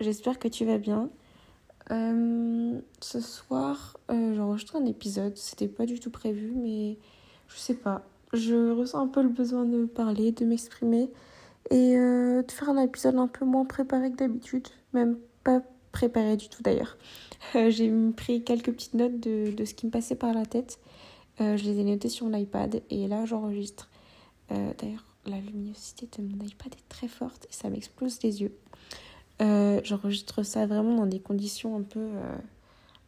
j'espère que tu vas bien. Euh, ce soir, euh, j'enregistre un épisode, c'était pas du tout prévu, mais je sais pas. Je ressens un peu le besoin de parler, de m'exprimer et euh, de faire un épisode un peu moins préparé que d'habitude, même pas préparé du tout d'ailleurs. J'ai pris quelques petites notes de, de, ce qui me passait par la tête. je les ai notées sur l'iPad et là j'enregistre. d'ailleurs, la luminosité de mon iPad est très forte et ça m'explose les yeux. Euh, j'enregistre ça vraiment dans des conditions un peu, euh,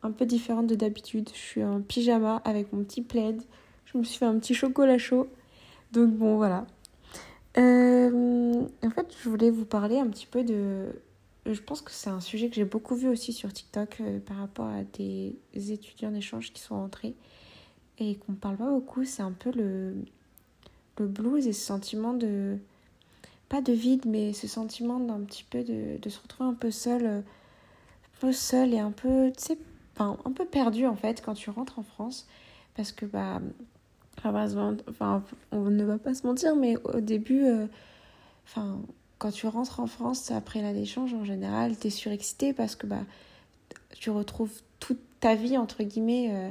un peu différentes de d'habitude. Je suis en pyjama avec mon petit plaid. Je me suis fait un petit chocolat chaud. Donc bon, voilà. Euh, en fait, je voulais vous parler un petit peu de... Je pense que c'est un sujet que j'ai beaucoup vu aussi sur TikTok par rapport à des étudiants d'échange qui sont entrés et qu'on parle pas beaucoup. C'est un peu le, le blues et ce sentiment de pas de vide, mais ce sentiment d'un petit peu de, se retrouver un peu seul, euh, un peu seul et un peu, tu sais, enfin, un peu perdu en fait quand tu rentres en France. Parce que, bah, on ne va pas se mentir, mais au début, euh, enfin, quand tu rentres en France après l'année d'échange, en général, tu es surexcité parce que, bah, tu retrouves toute ta vie, entre guillemets, euh,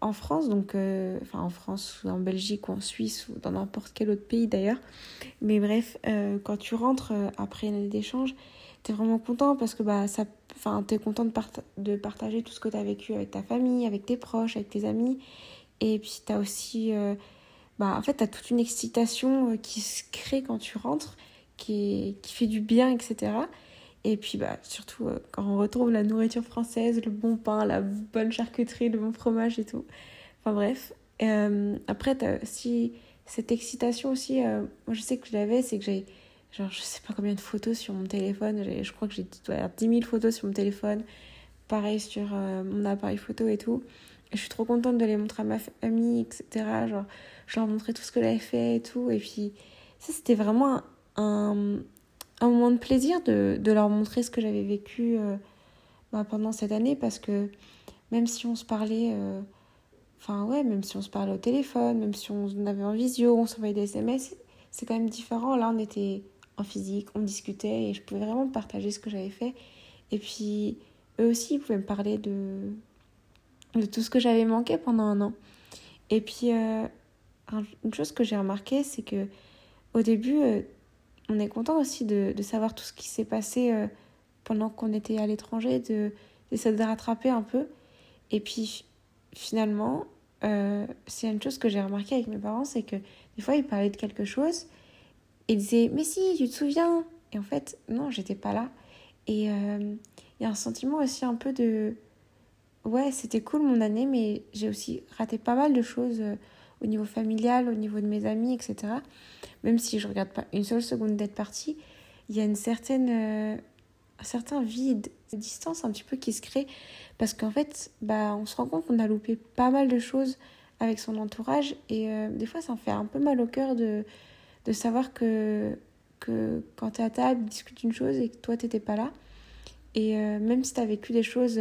en France, donc euh, enfin en France ou en Belgique ou en Suisse ou dans n'importe quel autre pays d'ailleurs. Mais bref, euh, quand tu rentres euh, après une année d'échange, tu es vraiment content parce que bah, ça, tu es content de, de partager tout ce que tu as vécu avec ta famille, avec tes proches, avec tes amis. Et puis tu as aussi, bah, en fait, toute une excitation qui se crée quand tu rentres, qui, qui fait du bien, etc. Et puis bah, surtout euh, quand on retrouve la nourriture française, le bon pain, la bonne charcuterie, le bon fromage et tout. Enfin bref. Euh, après, aussi cette excitation aussi, euh, moi je sais que je l'avais, c'est que j'ai, genre je sais pas combien de photos sur mon téléphone, je crois que j'ai 10 000 photos sur mon téléphone, pareil sur mon appareil photo et tout. Je suis trop contente de les montrer à ma famille, etc. Genre, je leur montrais tout ce que j'avais fait et tout. Et puis, ça c'était vraiment un moment de plaisir de, de leur montrer ce que j'avais vécu euh, bah, pendant cette année parce que même si on se parlait, euh, enfin ouais, même si on se parlait au téléphone, même si on avait en visio, on s'envoyait des SMS, c'est quand même différent. Là, on était en physique, on discutait et je pouvais vraiment partager ce que j'avais fait. Et puis, eux aussi, ils pouvaient me parler de, de tout ce que j'avais manqué pendant un an. Et puis, euh, une chose que j'ai remarqué, c'est que au début, on est content aussi de, de, savoir tout ce qui s'est passé euh, pendant qu'on était à l'étranger, de d'essayer de rattraper un peu. Et puis finalement, euh, c'est une chose que j'ai remarqué avec mes parents, c'est que des fois ils parlaient de quelque chose et ils disaient mais si tu te souviens et en fait non j'étais pas là et euh, il y a un sentiment aussi un peu de ouais c'était cool mon année mais j'ai aussi raté pas mal de choses au niveau familial, au niveau de mes amis, etc. Même si je regarde pas une seule seconde d'être partie, il y a une certaine, euh, un certain vide, une distance un petit peu qui se crée parce qu'en fait, bah, on se rend compte qu'on a loupé pas mal de choses avec son entourage et euh, des fois, ça fait un peu mal au cœur de, de savoir que, que quand tu es à table, tu discutes une chose et que toi, tu n'étais pas là. Et euh, même si tu as vécu des choses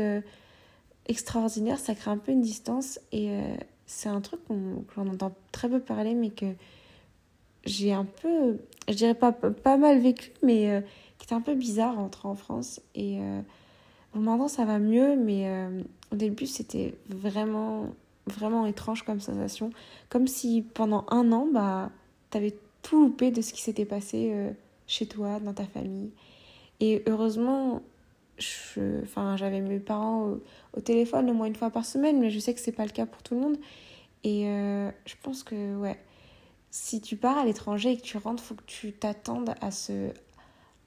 extraordinaires, ça crée un peu une distance et c'est un truc qu'on entend très peu parler, mais que j'ai un peu, je dirais pas, pas mal vécu, mais euh, qui était un peu bizarre rentrer en France. Et euh, maintenant, ça va mieux, mais euh, au début, c'était vraiment, vraiment étrange comme sensation. Comme si pendant un an, bah, avais tout loupé de ce qui s'était passé euh, chez toi, dans ta famille. Et heureusement, j'avais mes parents au, au, téléphone au moins une fois par semaine, mais je sais que c'est pas le cas pour tout le monde. Et je pense que, ouais, si tu pars à l'étranger et que tu rentres, faut que tu t'attendes à,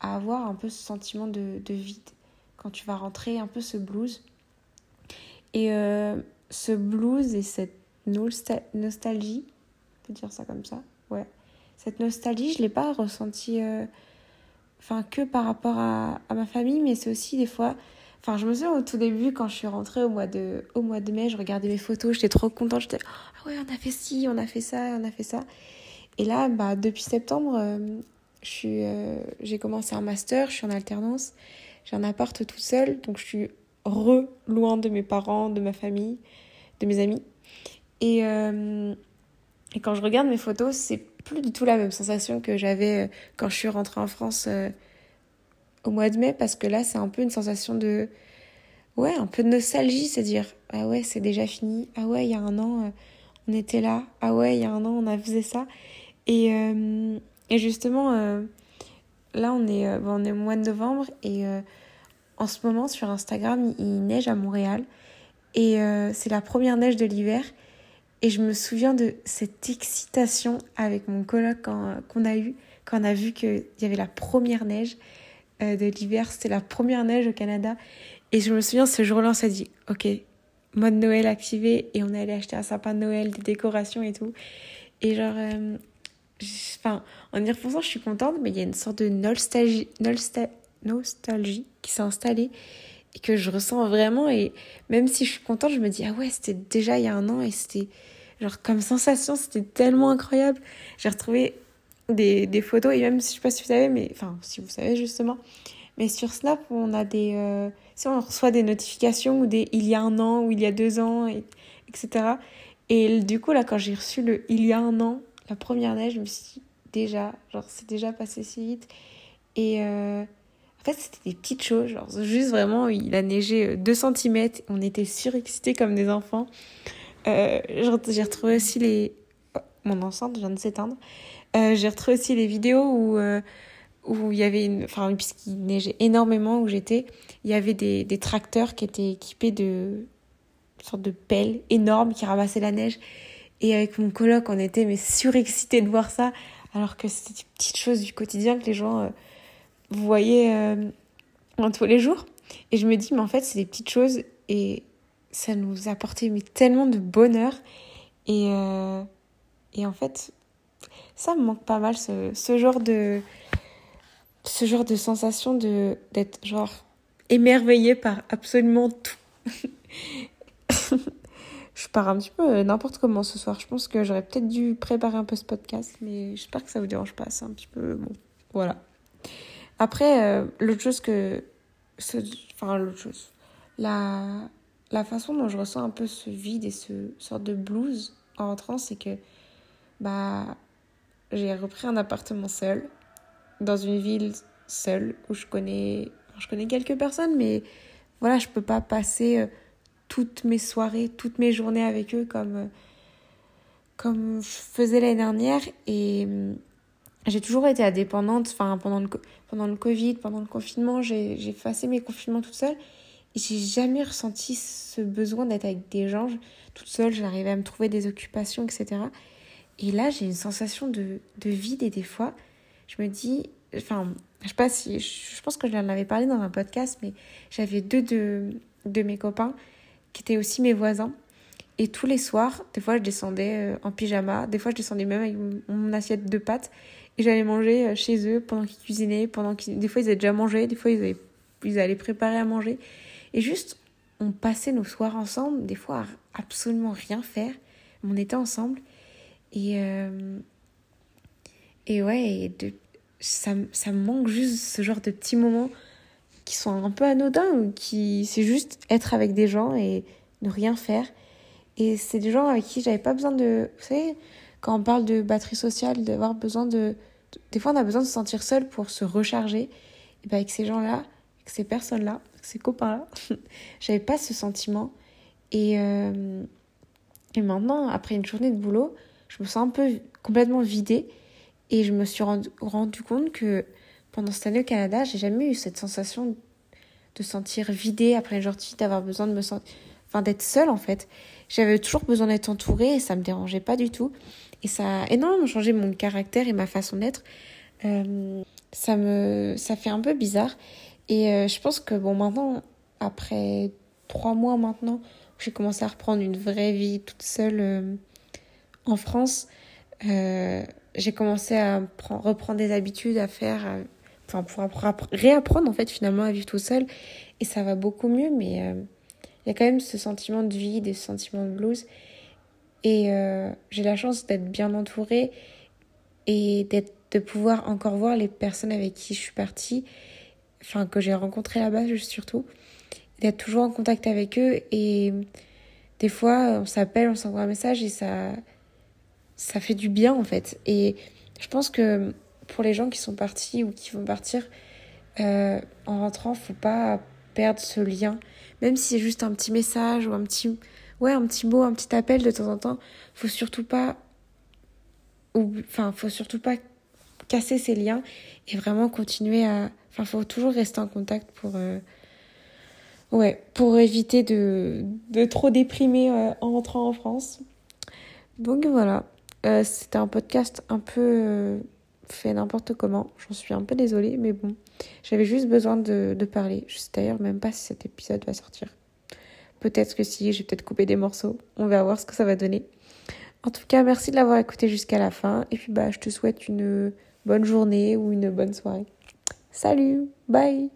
à avoir un peu ce sentiment de, de vide quand tu vas rentrer, un peu ce blues. Et euh, ce blues et cette nostalgie, on peut dire ça comme ça, ouais. Cette nostalgie, je ne l'ai pas ressentie euh, enfin, que par rapport à, à ma famille, mais c'est aussi des fois Enfin, je me souviens au tout début, quand je suis rentrée au mois de, au mois de mai, je regardais mes photos, j'étais trop contente. J'étais, ah ouais, on a fait ci, on a fait ça, on a fait ça. Et là, bah, depuis septembre, euh, je euh, j'ai commencé un master, je suis en alternance, j'ai un appart tout seul, donc je suis re loin de mes parents, de ma famille, de mes amis. Et, euh, et quand je regarde mes photos, c'est plus du tout la même sensation que j'avais quand je suis rentrée en France au mois de mai parce que là, c'est un peu une sensation de. Ouais, un peu de nostalgie, c'est dire Ah ouais, c'est déjà fini. Ah ouais, il y a un an, euh, on était là. Ah ouais, il y a un an, on a fait ça. Et, euh, et justement, euh, là, on est, on est au mois de novembre et en ce moment, sur Instagram, il, neige à Montréal. Et c'est la première neige de l'hiver. Et je me souviens de cette excitation avec mon coloc qu'on a eu quand on a vu qu'il y avait la première neige. Euh, de l'hiver. C'était la première neige au Canada. Et je me souviens, ce jour-là, on s'est dit, OK, mode Noël activé. Et on est allé acheter un sapin de Noël, des décorations et tout. Et genre, euh, enfin, en y repensant, je suis contente, mais il y a une sorte de nostalgie, nostalgie qui s'est installée et que je ressens vraiment. Et même si je suis contente, je me dis, ah ouais, c'était déjà il y a un an et c'était, genre, comme sensation, c'était tellement incroyable. J'ai retrouvé des, des, photos et même je sais pas si vous savez mais enfin si vous savez justement mais sur Snap on a des euh, si on reçoit des notifications ou des il y a un an ou il y a deux ans et, etc et du coup là quand j'ai reçu le il y a un an la première neige je me suis dit déjà genre c'est déjà passé si vite. Et euh, en fait c'était des petites choses genre juste vraiment il a neigé 2 euh, cm on était surexcités comme des enfants. Euh, j'ai retrouvé aussi les mon enceinte vient de s'éteindre euh, j'ai retrouvé aussi les vidéos où, euh, il y avait une. Enfin, puisqu'il neigeait énormément où j'étais, il y avait des, des tracteurs qui étaient équipés de. Une sorte de pelles énormes qui ramassaient la neige. Et avec mon coloc, on était mais surexcités de voir ça, alors que c'était des petites choses du quotidien que les gens euh, voyaient en tous les jours. Et je me dis, mais en fait, c'est des petites choses et ça nous apportait mais tellement de bonheur. Et, et en fait, ça me manque pas mal ce, ce genre de ce genre de sensation de d'être genre émerveillée par absolument tout. je pars un petit peu n'importe comment ce soir. Je pense que j'aurais peut-être dû préparer un peu ce podcast, mais j'espère que ça vous dérange pas. C'est un petit peu bon. Voilà. Après, euh, l'autre chose que. Enfin, l'autre chose. La, la façon dont je ressens un peu ce vide et ce sorte de blues en rentrant, c'est que. Bah, j'ai repris un appartement seul, dans une ville seule, où je connais, je connais quelques personnes, mais voilà, je peux pas passer euh, toutes mes soirées, toutes mes journées avec eux comme, euh, comme je faisais l'année dernière. Et hum, j'ai toujours été indépendante, enfin, pendant le, pendant le Covid, pendant le confinement, j'ai effacé mes confinements toute seule. Et j'ai jamais ressenti ce besoin d'être avec des gens. Toute seule, j'arrivais à me trouver des occupations, etc. Et là, j'ai une sensation de, de, vide et des fois, je me dis, enfin, je sais pas si, je pense que je en avais parlé dans un podcast, mais j'avais deux de, de mes copains qui étaient aussi mes voisins. Et tous les soirs, des fois, je descendais euh, en pyjama, des fois, je descendais même avec mon assiette de pâtes et j'allais manger euh, chez eux pendant qu'ils cuisinaient, pendant qu'ils, des fois, ils avaient déjà mangé, des fois, ils, avaient, ils allaient préparer à manger. Et juste, on passait nos soirs ensemble, des fois, absolument rien faire. On était ensemble. Et, euh, et ouais, de, ça, ça me manque juste ce genre de petits moments qui sont un peu anodins, ou qui c'est juste être avec des gens et ne rien faire. Et c'est des gens avec qui j'avais pas besoin de. Vous savez, quand on parle de batterie sociale, d'avoir besoin de, Des fois, on a besoin de se sentir seul pour se recharger. Et ben avec ces gens-là, avec ces personnes-là, ces copains-là, j'avais pas ce sentiment. Et, euh, et maintenant, après une journée de boulot, je me sens un peu complètement vidée. Et je me suis rendu, compte que pendant cette année au Canada, j'ai jamais eu cette sensation de sentir vidée après une journée, d'avoir besoin de me sentir. Enfin, d'être seule en fait. J'avais toujours besoin d'être entourée et ça me dérangeait pas du tout. Et ça a énormément changé mon caractère et ma façon d'être. Euh, ça me ça fait un peu bizarre. Et euh, je pense que bon, maintenant, après trois mois maintenant, j'ai commencé à reprendre une vraie vie toute seule. Euh, en France, euh, j'ai commencé à reprendre des habitudes, à faire, enfin pour réapprendre en fait finalement à vivre tout seul. Et ça va beaucoup mieux, mais euh, il y a quand même ce sentiment de vide et ce sentiment de blues. Et euh, j'ai la chance d'être bien entourée et de pouvoir encore voir les personnes avec qui je suis partie, enfin que j'ai rencontrées là-bas surtout, d'être toujours en contact avec eux. Et des fois, on s'appelle, on s'envoie un message et ça ça fait du bien en fait. Et je pense que pour les gens qui sont partis ou qui vont partir, euh, en rentrant, faut pas perdre ce lien. Même si c'est juste un petit message ou un petit, ouais, un petit mot, un petit appel de temps en temps, faut surtout pas, enfin, faut surtout pas casser ces liens et vraiment continuer à, enfin, faut toujours rester en contact pour, euh, ouais, pour éviter de, de trop déprimer euh, en rentrant en France. Donc voilà, euh, c'était un podcast un peu fait n'importe comment. J'en suis un peu désolée, mais bon, j'avais juste besoin de, de parler. Je sais d'ailleurs même pas si cet épisode va sortir. Peut-être que si, j'ai peut-être coupé des morceaux. On va voir ce que ça va donner. En tout cas, merci de l'avoir écouté jusqu'à la fin. Et puis, bah, je te souhaite une bonne journée ou une bonne soirée. Salut, bye